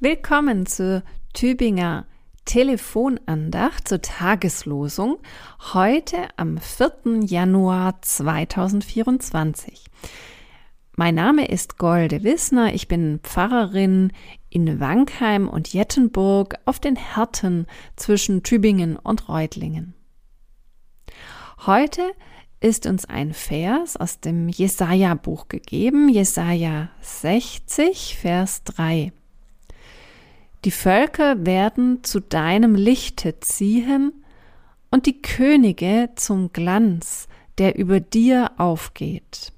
Willkommen zur Tübinger Telefonandacht zur Tageslosung heute am 4. Januar 2024. Mein Name ist Golde Wissner, ich bin Pfarrerin in Wankheim und Jettenburg auf den Härten zwischen Tübingen und Reutlingen. Heute ist uns ein Vers aus dem Jesaja-Buch gegeben, Jesaja 60, Vers 3. Die Völker werden zu deinem Lichte ziehen und die Könige zum Glanz, der über dir aufgeht.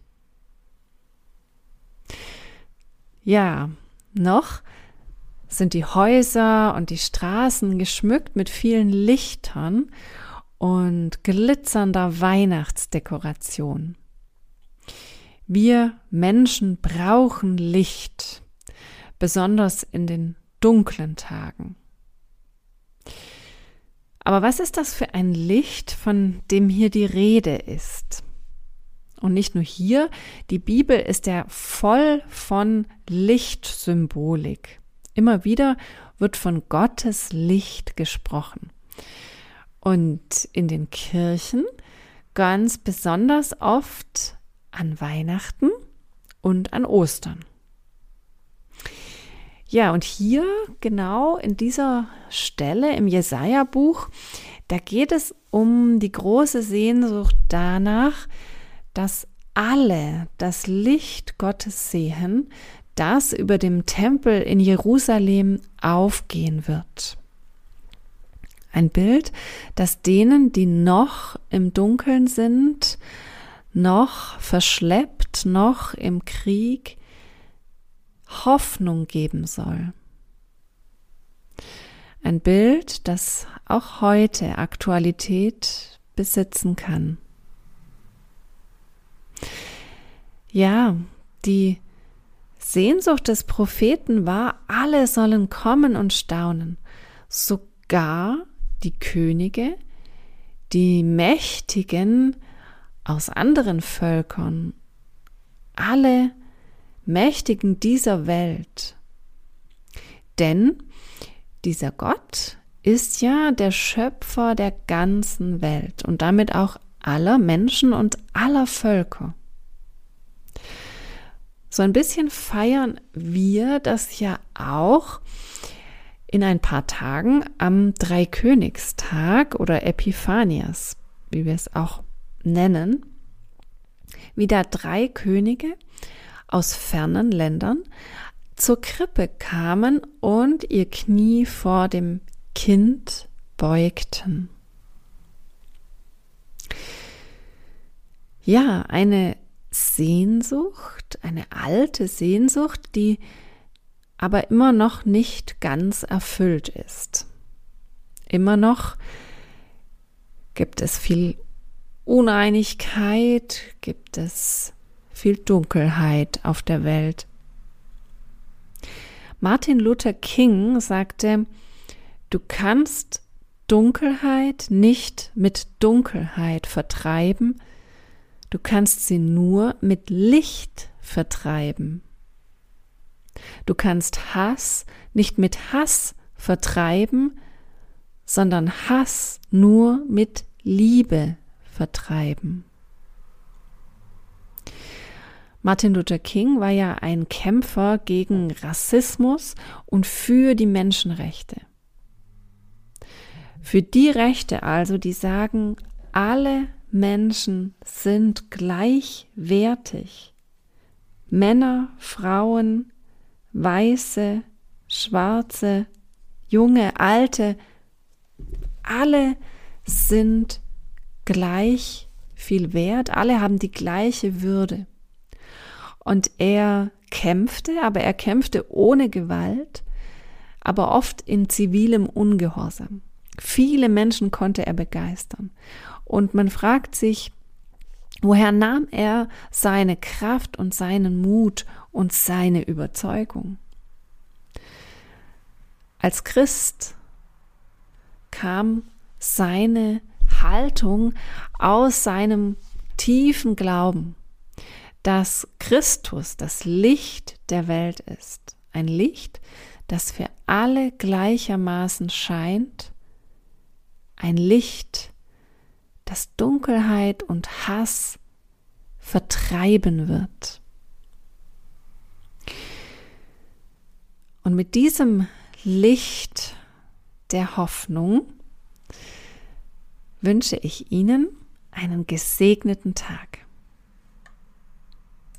Ja, noch sind die Häuser und die Straßen geschmückt mit vielen Lichtern und glitzernder Weihnachtsdekoration. Wir Menschen brauchen Licht, besonders in den dunklen Tagen. Aber was ist das für ein Licht, von dem hier die Rede ist? Und nicht nur hier, die Bibel ist ja voll von Lichtsymbolik. Immer wieder wird von Gottes Licht gesprochen. Und in den Kirchen ganz besonders oft an Weihnachten und an Ostern. Ja, und hier genau in dieser Stelle im Jesaja-Buch, da geht es um die große Sehnsucht danach, dass alle das Licht Gottes sehen, das über dem Tempel in Jerusalem aufgehen wird. Ein Bild, das denen, die noch im Dunkeln sind, noch verschleppt, noch im Krieg, Hoffnung geben soll. Ein Bild, das auch heute Aktualität besitzen kann. Ja, die Sehnsucht des Propheten war, alle sollen kommen und staunen, sogar die Könige, die Mächtigen aus anderen Völkern, alle Mächtigen dieser Welt. Denn dieser Gott ist ja der Schöpfer der ganzen Welt und damit auch aller Menschen und aller Völker. So ein bisschen feiern wir das ja auch in ein paar Tagen am Dreikönigstag oder Epiphanias, wie wir es auch nennen, wie da drei Könige aus fernen Ländern zur Krippe kamen und ihr Knie vor dem Kind beugten. Ja, eine Sehnsucht, eine alte Sehnsucht, die aber immer noch nicht ganz erfüllt ist. Immer noch gibt es viel Uneinigkeit, gibt es viel Dunkelheit auf der Welt. Martin Luther King sagte, du kannst Dunkelheit nicht mit Dunkelheit vertreiben, du kannst sie nur mit Licht vertreiben. Du kannst Hass nicht mit Hass vertreiben, sondern Hass nur mit Liebe vertreiben. Martin Luther King war ja ein Kämpfer gegen Rassismus und für die Menschenrechte. Für die Rechte also, die sagen, alle Menschen sind gleichwertig. Männer, Frauen, Weiße, Schwarze, Junge, Alte, alle sind gleich viel wert, alle haben die gleiche Würde. Und er kämpfte, aber er kämpfte ohne Gewalt, aber oft in zivilem Ungehorsam. Viele Menschen konnte er begeistern. Und man fragt sich, woher nahm er seine Kraft und seinen Mut und seine Überzeugung? Als Christ kam seine Haltung aus seinem tiefen Glauben dass Christus das Licht der Welt ist. Ein Licht, das für alle gleichermaßen scheint, ein Licht, das Dunkelheit und Hass vertreiben wird. Und mit diesem Licht der Hoffnung wünsche ich Ihnen einen gesegneten Tag.